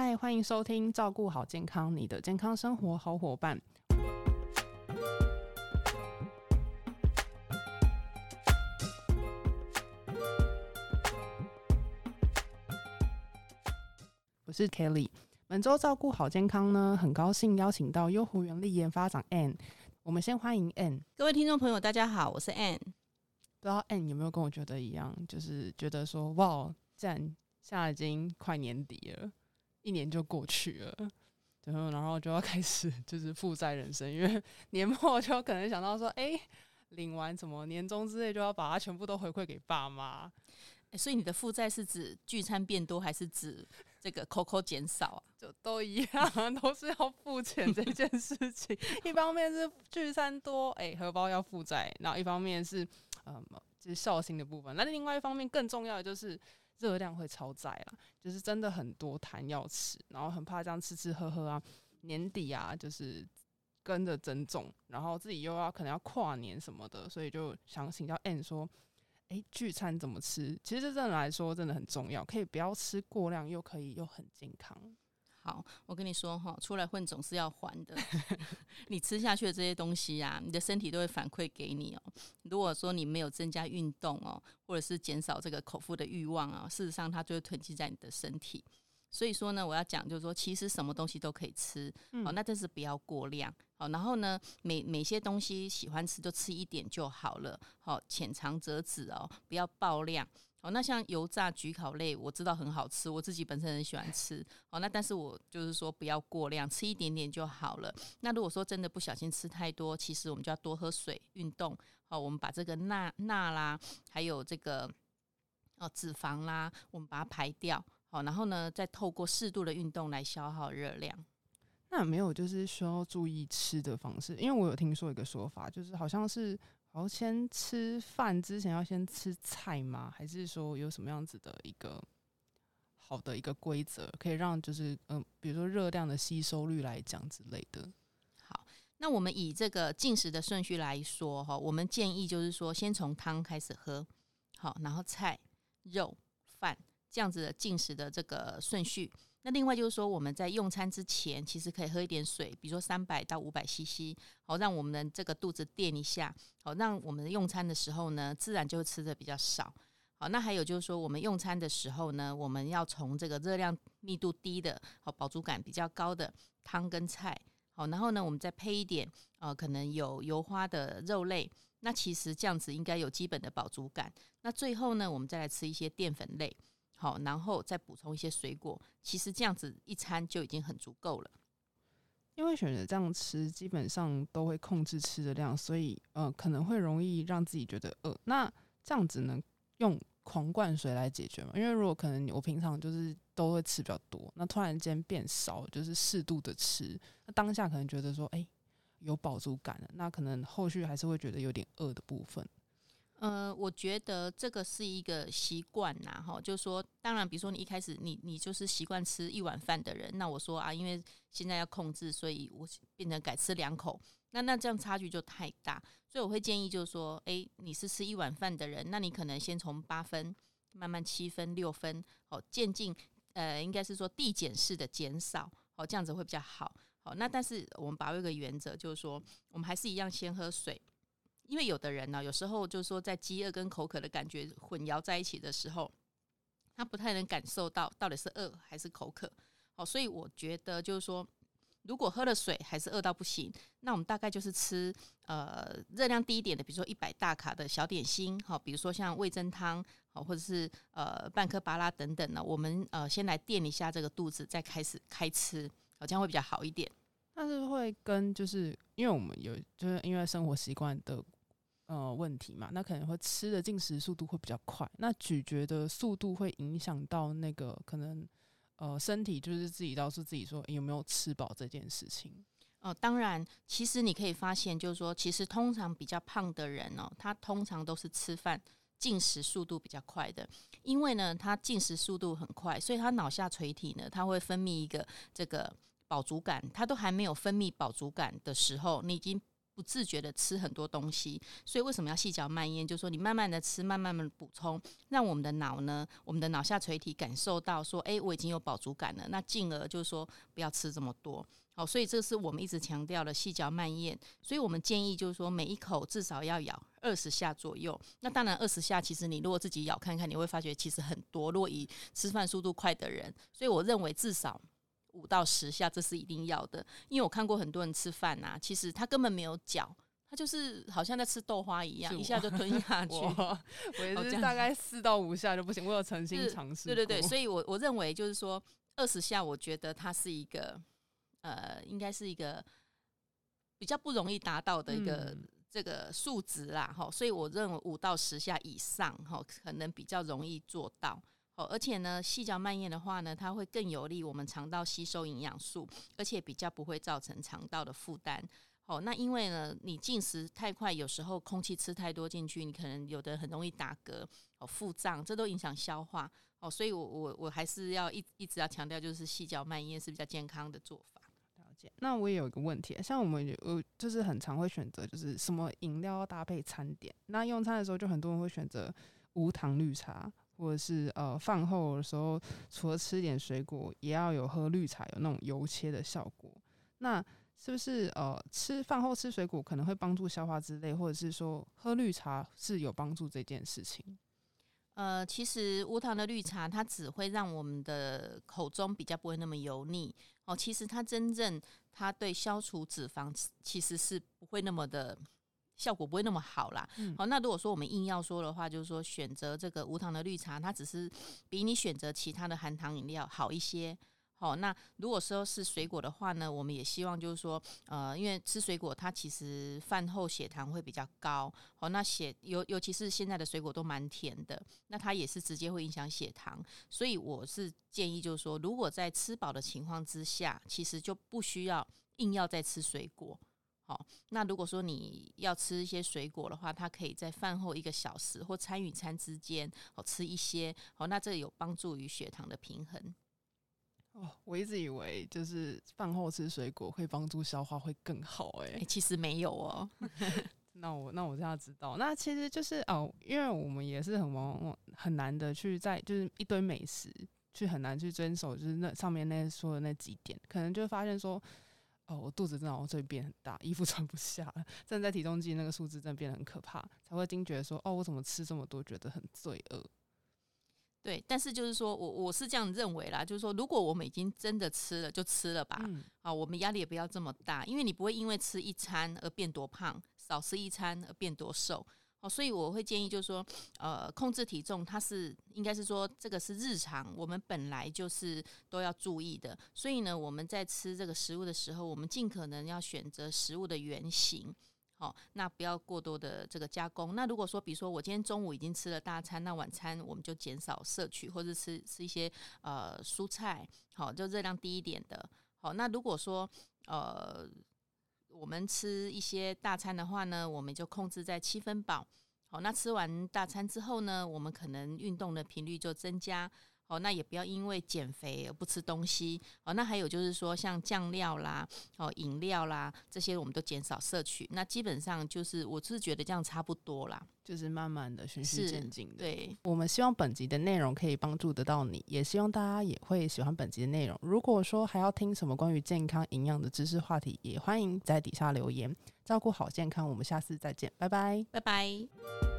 嗨，欢迎收听《照顾好健康》，你的健康生活好伙伴。我是 Kelly。本周照顾好健康呢，很高兴邀请到优活原力研发长 Ann。我们先欢迎 Ann。各位听众朋友，大家好，我是 Ann。不知道 Ann 有没有跟我觉得一样，就是觉得说，哇，既然现在已经快年底了，一年就过去了，然后然后就要开始就是负债人生，因为 年末就可能想到说，哎，领完什么年终之类，就要把它全部都回馈给爸妈。所以你的负债是指聚餐变多，还是指这个 COCO 减少啊？就都一样，都是要付钱这件事情。一方面是聚餐多，哎，荷包要负债；然后一方面是，嗯，就是孝心的部分。那另外一方面更重要的就是热量会超载啊，就是真的很多痰要吃，然后很怕这样吃吃喝喝啊，年底啊，就是跟着增重，然后自己又要可能要跨年什么的，所以就想请教 N 说。哎，聚餐怎么吃？其实这真的来说，真的很重要，可以不要吃过量，又可以又很健康。好，我跟你说哈，出来混总是要还的。你吃下去的这些东西呀，你的身体都会反馈给你哦。如果说你没有增加运动哦，或者是减少这个口腹的欲望啊，事实上它就会囤积在你的身体。所以说呢，我要讲就是说，其实什么东西都可以吃，好，那但是不要过量，好，然后呢，每每些东西喜欢吃就吃一点就好了，好，浅尝辄止哦，不要爆量，好，那像油炸、焗烤类，我知道很好吃，我自己本身很喜欢吃，好，那但是我就是说不要过量，吃一点点就好了。那如果说真的不小心吃太多，其实我们就要多喝水、运动，好，我们把这个钠钠啦，还有这个哦脂肪啦，我们把它排掉。好，然后呢，再透过适度的运动来消耗热量。那有没有就是需要注意吃的方式？因为我有听说一个说法，就是好像是好先吃饭之前要先吃菜吗？还是说有什么样子的一个好的一个规则，可以让就是嗯，比如说热量的吸收率来讲之类的。好，那我们以这个进食的顺序来说哈，我们建议就是说先从汤开始喝，好，然后菜、肉、饭。这样子的进食的这个顺序，那另外就是说，我们在用餐之前，其实可以喝一点水，比如说三百到五百 CC，好，让我们的这个肚子垫一下，好，让我们用餐的时候呢，自然就吃的比较少。好，那还有就是说，我们用餐的时候呢，我们要从这个热量密度低的，好，饱足感比较高的汤跟菜，好，然后呢，我们再配一点，呃，可能有油花的肉类，那其实这样子应该有基本的饱足感。那最后呢，我们再来吃一些淀粉类。好，然后再补充一些水果，其实这样子一餐就已经很足够了。因为选择这样吃，基本上都会控制吃的量，所以呃可能会容易让自己觉得饿。那这样子能用狂灌水来解决吗？因为如果可能我平常就是都会吃比较多，那突然间变少，就是适度的吃，那当下可能觉得说，哎，有饱足感了，那可能后续还是会觉得有点饿的部分。呃，我觉得这个是一个习惯呐，哈，就是说，当然，比如说你一开始你你就是习惯吃一碗饭的人，那我说啊，因为现在要控制，所以我变成改吃两口，那那这样差距就太大，所以我会建议就是说，哎，你是吃一碗饭的人，那你可能先从八分慢慢七分六分，哦渐进，呃，应该是说递减式的减少，哦这样子会比较好，好，那但是我们把握一个原则，就是说，我们还是一样先喝水。因为有的人呢，有时候就是说，在饥饿跟口渴的感觉混淆在一起的时候，他不太能感受到到底是饿还是口渴。好，所以我觉得就是说，如果喝了水还是饿到不行，那我们大概就是吃呃热量低一点的，比如说一百大卡的小点心，好，比如说像味增汤，好，或者是呃半颗巴拉等等呢。我们呃先来垫一下这个肚子，再开始开吃，好，这样会比较好一点。但是会跟就是因为我们有就是因为生活习惯的。呃，问题嘛，那可能会吃的进食速度会比较快，那咀嚼的速度会影响到那个可能呃身体就是自己告诉自己说有没有吃饱这件事情。哦，当然，其实你可以发现，就是说，其实通常比较胖的人哦，他通常都是吃饭进食速度比较快的，因为呢，他进食速度很快，所以他脑下垂体呢，他会分泌一个这个饱足感，他都还没有分泌饱足感的时候，你已经。不自觉的吃很多东西，所以为什么要细嚼慢咽？就是说你慢慢的吃，慢慢的补充，让我们的脑呢，我们的脑下垂体感受到说，哎，我已经有饱足感了，那进而就是说不要吃这么多。好，所以这是我们一直强调的细嚼慢咽。所以我们建议就是说，每一口至少要咬二十下左右。那当然，二十下其实你如果自己咬看看，你会发觉其实很多。若以吃饭速度快的人，所以我认为至少五到十下这是一定要的。因为我看过很多人吃饭呐，其实他根本没有嚼，他就是好像在吃豆花一样，一下就吞下 去。我也是大概四到五下就不行。我有诚心尝试。对对对，所以我我认为就是说二十下，我觉得它是一个。呃，应该是一个比较不容易达到的一个这个数值啦，哈，所以我认为五到十下以上，哈，可能比较容易做到。哦，而且呢，细嚼慢咽的话呢，它会更有利我们肠道吸收营养素，而且比较不会造成肠道的负担。哦，那因为呢，你进食太快，有时候空气吃太多进去，你可能有的很容易打嗝，哦，腹胀，这都影响消化。哦，所以我我我还是要一一直要强调，就是细嚼慢咽是比较健康的做法。了解那我也有一个问题，像我们我就是很常会选择就是什么饮料搭配餐点。那用餐的时候，就很多人会选择无糖绿茶，或者是呃饭后的时候，除了吃点水果，也要有喝绿茶，有那种油切的效果。那是不是呃吃饭后吃水果可能会帮助消化之类，或者是说喝绿茶是有帮助这件事情？呃，其实无糖的绿茶，它只会让我们的口中比较不会那么油腻哦。其实它真正它对消除脂肪其实是不会那么的效果不会那么好啦。好，那如果说我们硬要说的话，就是说选择这个无糖的绿茶，它只是比你选择其他的含糖饮料好一些。好，那如果说是水果的话呢，我们也希望就是说，呃，因为吃水果它其实饭后血糖会比较高，好，那血尤尤其是现在的水果都蛮甜的，那它也是直接会影响血糖，所以我是建议就是说，如果在吃饱的情况之下，其实就不需要硬要再吃水果，好，那如果说你要吃一些水果的话，它可以在饭后一个小时或餐与餐之间，好吃一些，好，那这有帮助于血糖的平衡。哦，我一直以为就是饭后吃水果会帮助消化会更好，哎，其实没有哦。那我那我现在知道，那其实就是哦，因为我们也是很往，很难的去在就是一堆美食去很难去遵守，就是那上面那说的那几点，可能就发现说，哦，我肚子真的会变很大，衣服 穿不下了，站在体重计那个数字真的变得很可怕，才会惊觉说，哦，我怎么吃这么多，觉得很罪恶。对，但是就是说我我是这样认为啦，就是说如果我们已经真的吃了，就吃了吧。啊，我们压力也不要这么大，因为你不会因为吃一餐而变多胖，少吃一餐而变多瘦。哦，所以我会建议就是说，呃，控制体重它是应该是说这个是日常，我们本来就是都要注意的。所以呢，我们在吃这个食物的时候，我们尽可能要选择食物的原型。好，那不要过多的这个加工。那如果说，比如说我今天中午已经吃了大餐，那晚餐我们就减少摄取，或者吃吃一些呃蔬菜，好，就热量低一点的。好，那如果说呃我们吃一些大餐的话呢，我们就控制在七分饱。好，那吃完大餐之后呢，我们可能运动的频率就增加。哦，那也不要因为减肥而不吃东西。哦，那还有就是说，像酱料啦、哦饮料啦这些，我们都减少摄取。那基本上就是，我是觉得这样差不多啦，就是慢慢的循序渐进的。对，我们希望本集的内容可以帮助得到你，也希望大家也会喜欢本集的内容。如果说还要听什么关于健康营养的知识话题，也欢迎在底下留言。照顾好健康，我们下次再见，拜拜，拜拜。